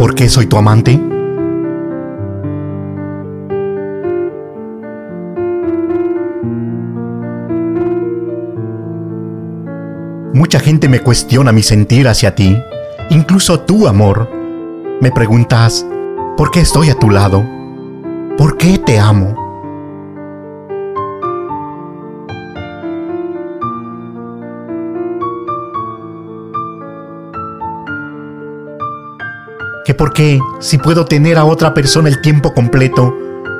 ¿Por qué soy tu amante? Mucha gente me cuestiona mi sentir hacia ti, incluso tu amor. Me preguntas, ¿por qué estoy a tu lado? ¿Por qué te amo? Que porque si puedo tener a otra persona el tiempo completo,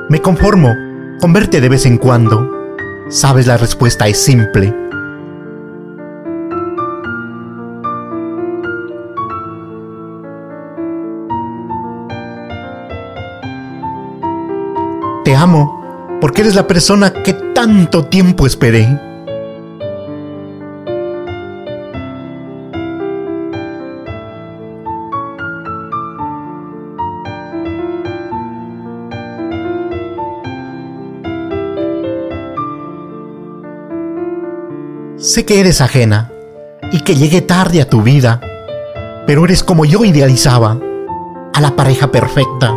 me conformo con verte de vez en cuando. Sabes, la respuesta es simple. Te amo porque eres la persona que tanto tiempo esperé. Sé que eres ajena y que llegué tarde a tu vida, pero eres como yo idealizaba, a la pareja perfecta.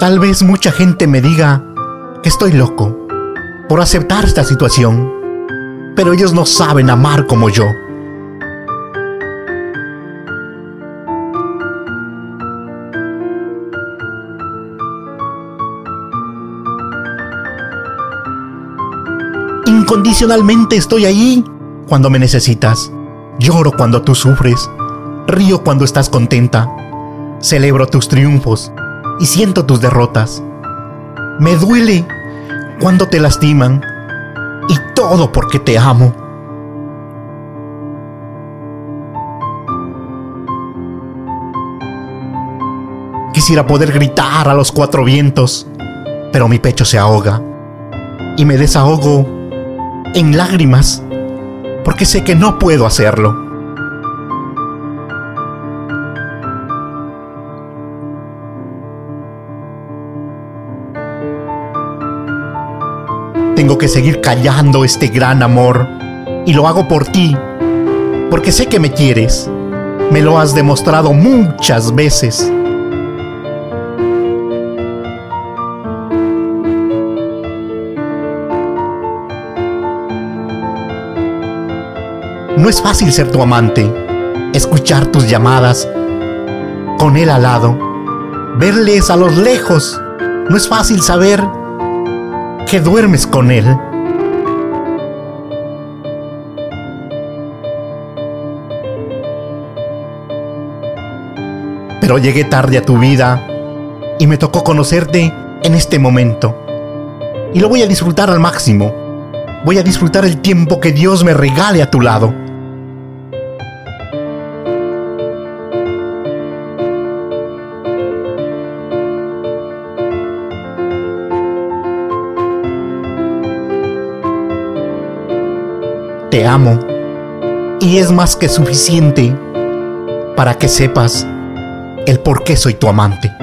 Tal vez mucha gente me diga que estoy loco por aceptar esta situación, pero ellos no saben amar como yo. Incondicionalmente estoy ahí cuando me necesitas. Lloro cuando tú sufres. Río cuando estás contenta. Celebro tus triunfos y siento tus derrotas. Me duele cuando te lastiman y todo porque te amo. Quisiera poder gritar a los cuatro vientos, pero mi pecho se ahoga y me desahogo en lágrimas porque sé que no puedo hacerlo. Tengo que seguir callando este gran amor y lo hago por ti, porque sé que me quieres. Me lo has demostrado muchas veces. No es fácil ser tu amante, escuchar tus llamadas con él al lado, verles a los lejos. No es fácil saber que duermes con él. Pero llegué tarde a tu vida y me tocó conocerte en este momento. Y lo voy a disfrutar al máximo. Voy a disfrutar el tiempo que Dios me regale a tu lado. Te amo y es más que suficiente para que sepas el por qué soy tu amante.